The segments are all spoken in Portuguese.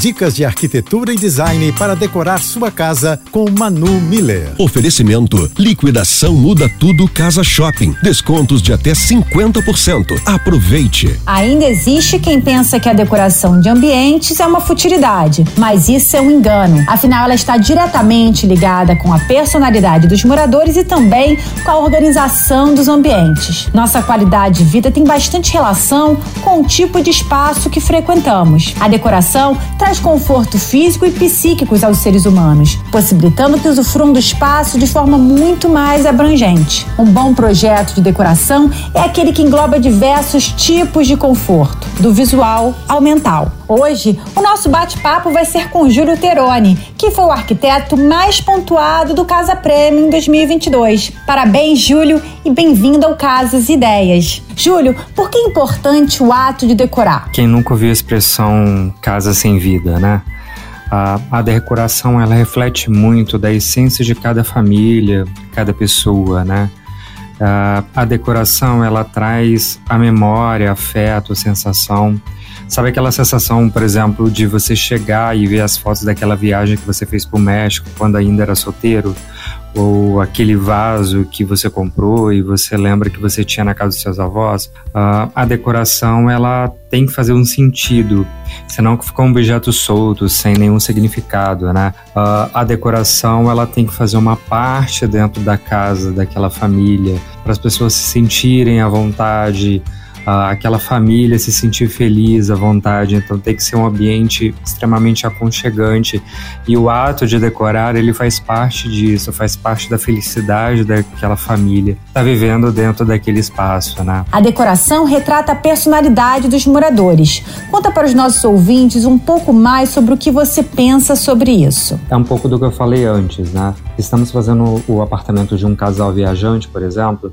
Dicas de arquitetura e design para decorar sua casa com Manu Miller. Oferecimento: liquidação muda tudo Casa Shopping. Descontos de até 50%. Aproveite. Ainda existe quem pensa que a decoração de ambientes é uma futilidade, mas isso é um engano. Afinal, ela está diretamente ligada com a personalidade dos moradores e também com a organização dos ambientes. Nossa qualidade de vida tem bastante relação com o tipo de espaço que frequentamos. A decoração traz conforto físico e psíquico aos seres humanos, possibilitando que usufruam do espaço de forma muito mais abrangente. Um bom projeto de decoração é aquele que engloba diversos tipos de conforto, do visual ao mental. Hoje, o nosso bate-papo vai ser com Júlio Teroni, que foi o arquiteto mais pontuado do Casa Prêmio em 2022. Parabéns, Júlio, e bem-vindo ao Casas Ideias. Júlio, por que é importante o ato de decorar? Quem nunca ouviu a expressão casa sem vida, né? A, a decoração ela reflete muito da essência de cada família, cada pessoa, né? A, a decoração ela traz a memória, afeto, sensação. Sabe aquela sensação, por exemplo, de você chegar e ver as fotos daquela viagem que você fez para o México quando ainda era solteiro? Ou aquele vaso que você comprou e você lembra que você tinha na casa dos seus avós, uh, a decoração ela tem que fazer um sentido, senão fica um objeto solto, sem nenhum significado, né? Uh, a decoração ela tem que fazer uma parte dentro da casa daquela família, para as pessoas se sentirem à vontade, aquela família se sentir feliz à vontade. Então tem que ser um ambiente extremamente aconchegante e o ato de decorar ele faz parte disso, faz parte da felicidade daquela família tá vivendo dentro daquele espaço, né? A decoração retrata a personalidade dos moradores. Conta para os nossos ouvintes um pouco mais sobre o que você pensa sobre isso. É um pouco do que eu falei antes, né? Estamos fazendo o apartamento de um casal viajante, por exemplo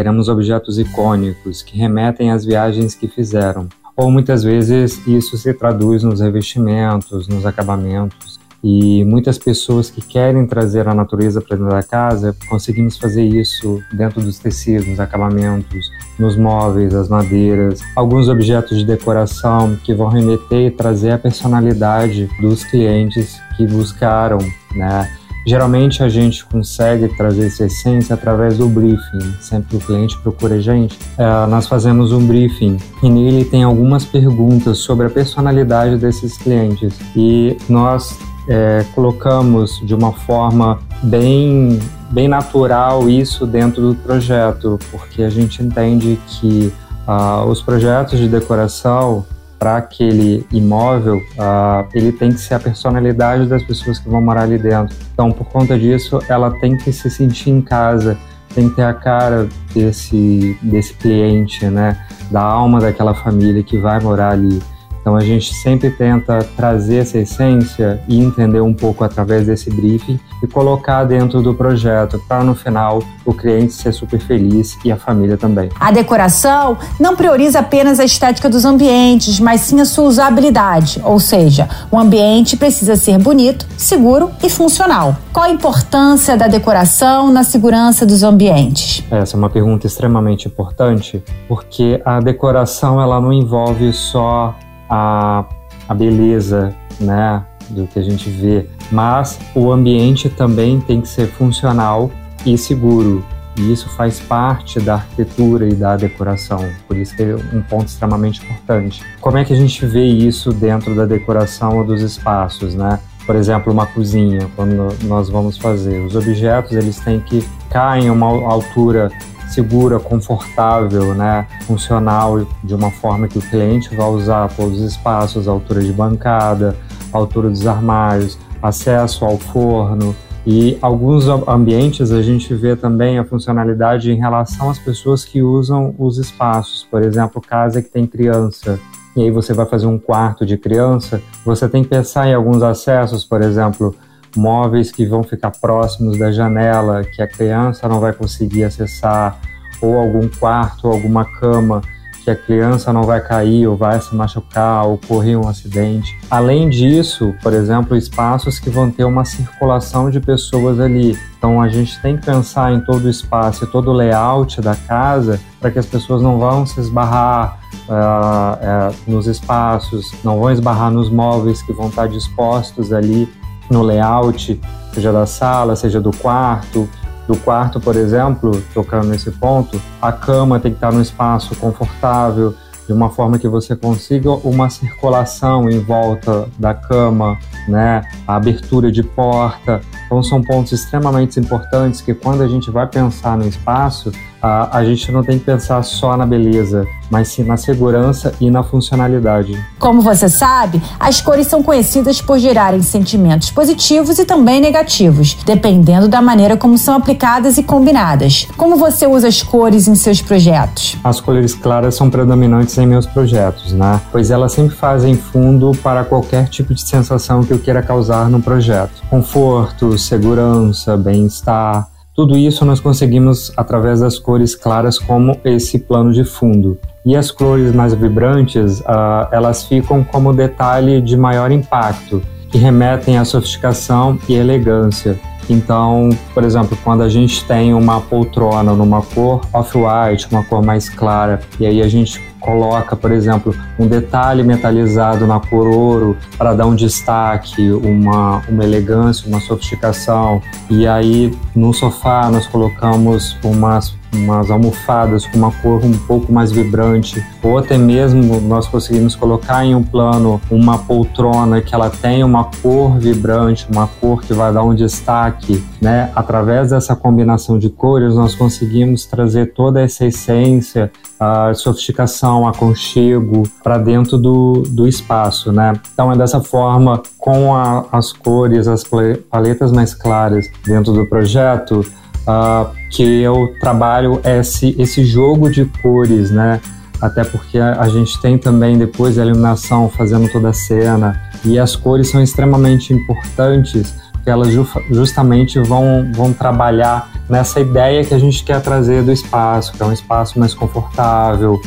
teremos objetos icônicos que remetem às viagens que fizeram. Ou muitas vezes isso se traduz nos revestimentos, nos acabamentos. E muitas pessoas que querem trazer a natureza para dentro da casa, conseguimos fazer isso dentro dos tecidos, acabamentos, nos móveis, as madeiras, alguns objetos de decoração que vão remeter e trazer a personalidade dos clientes que buscaram, né? Geralmente a gente consegue trazer essa essência através do briefing. Sempre o cliente procura a gente, é, nós fazemos um briefing e nele tem algumas perguntas sobre a personalidade desses clientes e nós é, colocamos de uma forma bem bem natural isso dentro do projeto, porque a gente entende que uh, os projetos de decoração para aquele imóvel, uh, ele tem que ser a personalidade das pessoas que vão morar ali dentro. Então, por conta disso, ela tem que se sentir em casa, tem que ter a cara desse, desse cliente, né? Da alma daquela família que vai morar ali. Então a gente sempre tenta trazer essa essência e entender um pouco através desse briefing e colocar dentro do projeto para no final o cliente ser super feliz e a família também. A decoração não prioriza apenas a estética dos ambientes, mas sim a sua usabilidade, ou seja, o ambiente precisa ser bonito, seguro e funcional. Qual a importância da decoração na segurança dos ambientes? Essa é uma pergunta extremamente importante, porque a decoração ela não envolve só a, a beleza, né, do que a gente vê, mas o ambiente também tem que ser funcional e seguro. E isso faz parte da arquitetura e da decoração, por isso é um ponto extremamente importante. Como é que a gente vê isso dentro da decoração ou dos espaços, né? Por exemplo, uma cozinha, quando nós vamos fazer, os objetos eles têm que cair em uma altura segura, confortável, né, funcional, de uma forma que o cliente vai usar todos os espaços, altura de bancada, altura dos armários, acesso ao forno. E alguns ambientes a gente vê também a funcionalidade em relação às pessoas que usam os espaços. Por exemplo, casa que tem criança, e aí você vai fazer um quarto de criança, você tem que pensar em alguns acessos, por exemplo, móveis que vão ficar próximos da janela, que a criança não vai conseguir acessar, ou algum quarto, ou alguma cama que a criança não vai cair ou vai se machucar ou ocorrer um acidente. Além disso, por exemplo, espaços que vão ter uma circulação de pessoas ali. Então a gente tem que pensar em todo o espaço e todo o layout da casa para que as pessoas não vão se esbarrar uh, uh, nos espaços, não vão esbarrar nos móveis que vão estar dispostos ali no layout, seja da sala, seja do quarto. Do quarto, por exemplo, tocando nesse ponto, a cama tem que estar num espaço confortável, de uma forma que você consiga uma circulação em volta da cama, né? A abertura de porta. Então são pontos extremamente importantes que quando a gente vai pensar no espaço, a, a gente não tem que pensar só na beleza, mas sim na segurança e na funcionalidade. Como você sabe, as cores são conhecidas por gerarem sentimentos positivos e também negativos, dependendo da maneira como são aplicadas e combinadas. Como você usa as cores em seus projetos? As cores claras são predominantes em meus projetos, né? Pois elas sempre fazem fundo para qualquer tipo de sensação que eu queira causar no projeto. Conforto, segurança, bem-estar, tudo isso nós conseguimos através das cores claras como esse plano de fundo. E as cores mais vibrantes, uh, elas ficam como detalhe de maior impacto, que remetem à sofisticação e elegância. Então, por exemplo, quando a gente tem uma poltrona numa cor off-white, uma cor mais clara, e aí a gente coloca, por exemplo, um detalhe metalizado na cor ouro para dar um destaque, uma, uma elegância, uma sofisticação. E aí no sofá nós colocamos umas umas almofadas com uma cor um pouco mais vibrante, ou até mesmo nós conseguimos colocar em um plano uma poltrona que ela tem uma cor vibrante, uma cor que vai dar um destaque, né? Através dessa combinação de cores, nós conseguimos trazer toda essa essência, a sofisticação, aconchego para dentro do, do espaço, né? Então é dessa forma, com a, as cores, as paletas mais claras dentro do projeto, uh, que eu trabalho esse, esse jogo de cores, né? Até porque a, a gente tem também depois a iluminação fazendo toda a cena e as cores são extremamente importantes porque elas ju justamente vão, vão trabalhar nessa ideia que a gente quer trazer do espaço, que é um espaço mais confortável,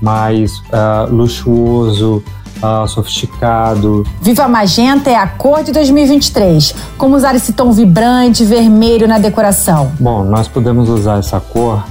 mais uh, luxuoso, uh, sofisticado. Viva Magenta é a cor de 2023. Como usar esse tom vibrante vermelho na decoração? Bom, nós podemos usar essa cor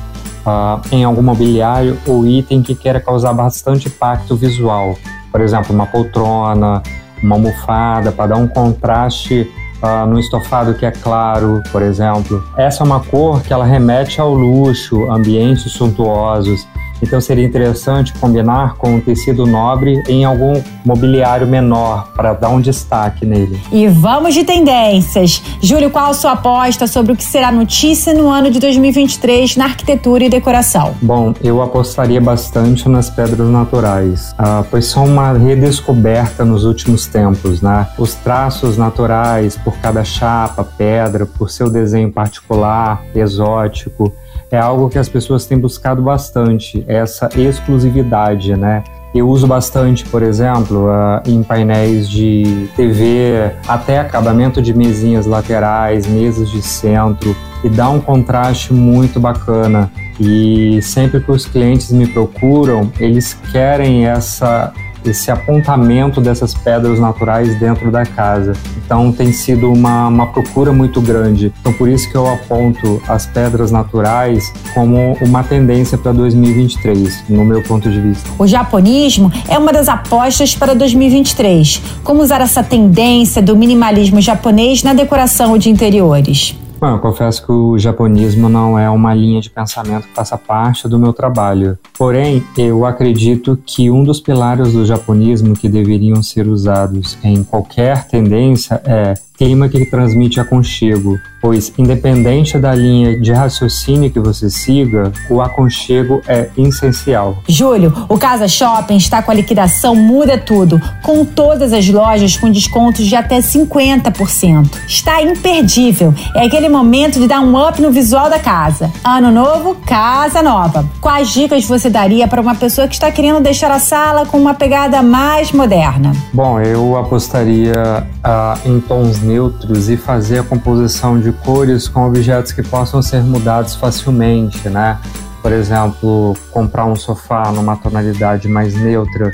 uh, em algum mobiliário ou item que queira causar bastante impacto visual. Por exemplo, uma poltrona, uma almofada, para dar um contraste uh, no estofado que é claro, por exemplo. Essa é uma cor que ela remete ao luxo, ambientes suntuosos. Então seria interessante combinar com um tecido nobre em algum mobiliário menor para dar um destaque nele. E vamos de tendências. Júlio, qual a sua aposta sobre o que será notícia no ano de 2023 na arquitetura e decoração? Bom, eu apostaria bastante nas pedras naturais, uh, pois são uma redescoberta nos últimos tempos, né? Os traços naturais por cada chapa, pedra, por seu desenho particular, exótico, é algo que as pessoas têm buscado bastante, essa exclusividade, né? Eu uso bastante, por exemplo, uh, em painéis de TV, até acabamento de mesinhas laterais, mesas de centro, e dá um contraste muito bacana. E sempre que os clientes me procuram, eles querem essa esse apontamento dessas pedras naturais dentro da casa. Então tem sido uma, uma procura muito grande. Então por isso que eu aponto as pedras naturais como uma tendência para 2023, no meu ponto de vista. O japonismo é uma das apostas para 2023. Como usar essa tendência do minimalismo japonês na decoração de interiores? Bom, eu confesso que o japonismo não é uma linha de pensamento que faça parte do meu trabalho. Porém, eu acredito que um dos pilares do japonismo que deveriam ser usados em qualquer tendência é clima que transmite aconchego, pois, independente da linha de raciocínio que você siga, o aconchego é essencial. Júlio, o Casa Shopping está com a liquidação Muda Tudo, com todas as lojas com descontos de até 50%. Está imperdível. É aquele momento de dar um up no visual da casa. Ano novo, casa nova. Quais dicas você daria para uma pessoa que está querendo deixar a sala com uma pegada mais moderna? Bom, eu apostaria uh, em tons neutros e fazer a composição de cores com objetos que possam ser mudados facilmente, né? por exemplo, comprar um sofá numa tonalidade mais neutra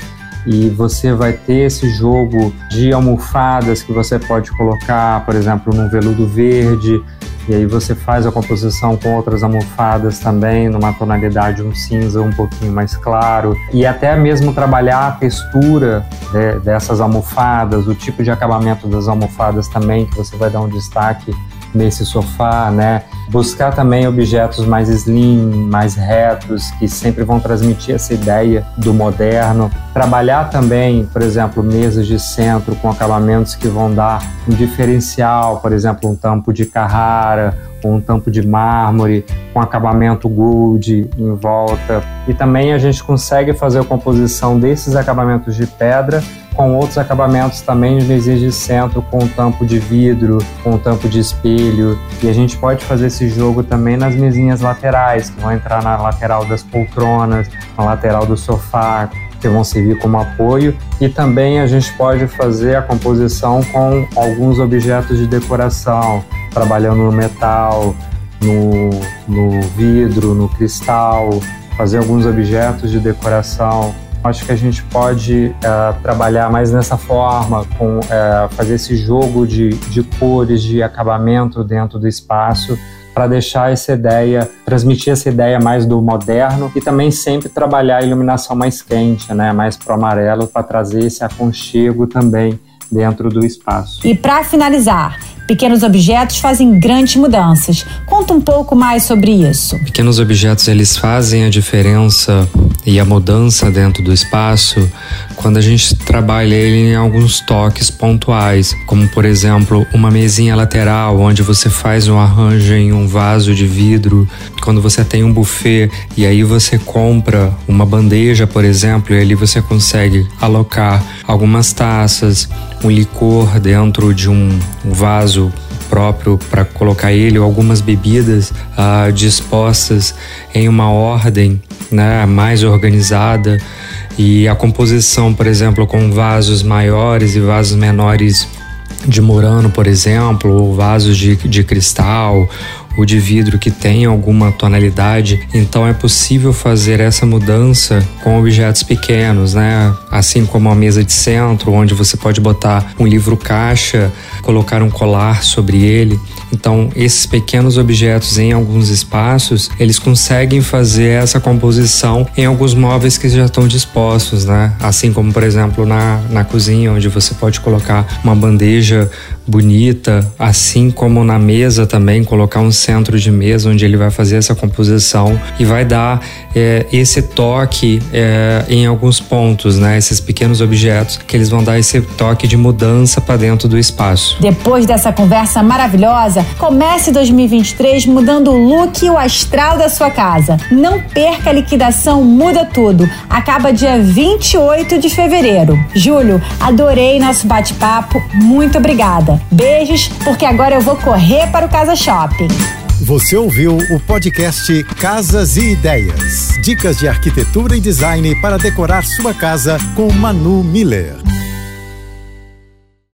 e você vai ter esse jogo de almofadas que você pode colocar, por exemplo, num veludo verde, e aí você faz a composição com outras almofadas também, numa tonalidade um cinza um pouquinho mais claro, e até mesmo trabalhar a textura de, dessas almofadas, o tipo de acabamento das almofadas também, que você vai dar um destaque nesse sofá, né? Buscar também objetos mais slim, mais retos, que sempre vão transmitir essa ideia do moderno. Trabalhar também, por exemplo, mesas de centro com acabamentos que vão dar um diferencial, por exemplo, um tampo de Carrara, um tampo de mármore com acabamento gold em volta. E também a gente consegue fazer a composição desses acabamentos de pedra com outros acabamentos também de mesinhas de centro, com tampo de vidro, com tampo de espelho. E a gente pode fazer esse jogo também nas mesinhas laterais, que vão entrar na lateral das poltronas, na lateral do sofá, que vão servir como apoio. E também a gente pode fazer a composição com alguns objetos de decoração, trabalhando no metal, no, no vidro, no cristal, fazer alguns objetos de decoração Acho que a gente pode uh, trabalhar mais nessa forma, com uh, fazer esse jogo de, de cores, de acabamento dentro do espaço, para deixar essa ideia, transmitir essa ideia mais do moderno e também sempre trabalhar a iluminação mais quente, né, mais pro amarelo, para trazer esse aconchego também dentro do espaço. E para finalizar, Pequenos objetos fazem grandes mudanças. Conta um pouco mais sobre isso. Pequenos objetos eles fazem a diferença e a mudança dentro do espaço quando a gente trabalha ele em alguns toques pontuais, como por exemplo uma mesinha lateral onde você faz um arranjo em um vaso de vidro, quando você tem um buffet e aí você compra uma bandeja, por exemplo, e ali você consegue alocar algumas taças, um licor dentro de um vaso próprio para colocar ele ou algumas bebidas ah, dispostas em uma ordem né, mais organizada. E a composição, por exemplo, com vasos maiores e vasos menores de Murano, por exemplo, ou vasos de, de cristal ou de vidro que tem alguma tonalidade, então é possível fazer essa mudança com objetos pequenos, né? Assim como a mesa de centro, onde você pode botar um livro caixa, colocar um colar sobre ele. Então, esses pequenos objetos em alguns espaços, eles conseguem fazer essa composição em alguns móveis que já estão dispostos, né? Assim como, por exemplo, na, na cozinha, onde você pode colocar uma bandeja bonita, assim como na mesa também, colocar um centro de mesa onde ele vai fazer essa composição e vai dar é, esse toque é, em alguns pontos, né? Esses pequenos objetos que eles vão dar esse toque de mudança para dentro do espaço. Depois dessa conversa maravilhosa, comece 2023 mudando o look e o astral da sua casa. Não perca a liquidação Muda Tudo. Acaba dia 28 de fevereiro. Júlio, adorei nosso bate-papo. Muito obrigada. Beijos, porque agora eu vou correr para o Casa Shopping. Você ouviu o podcast Casas e Ideias. Dicas de arquitetura e design para decorar sua casa com Manu Miller.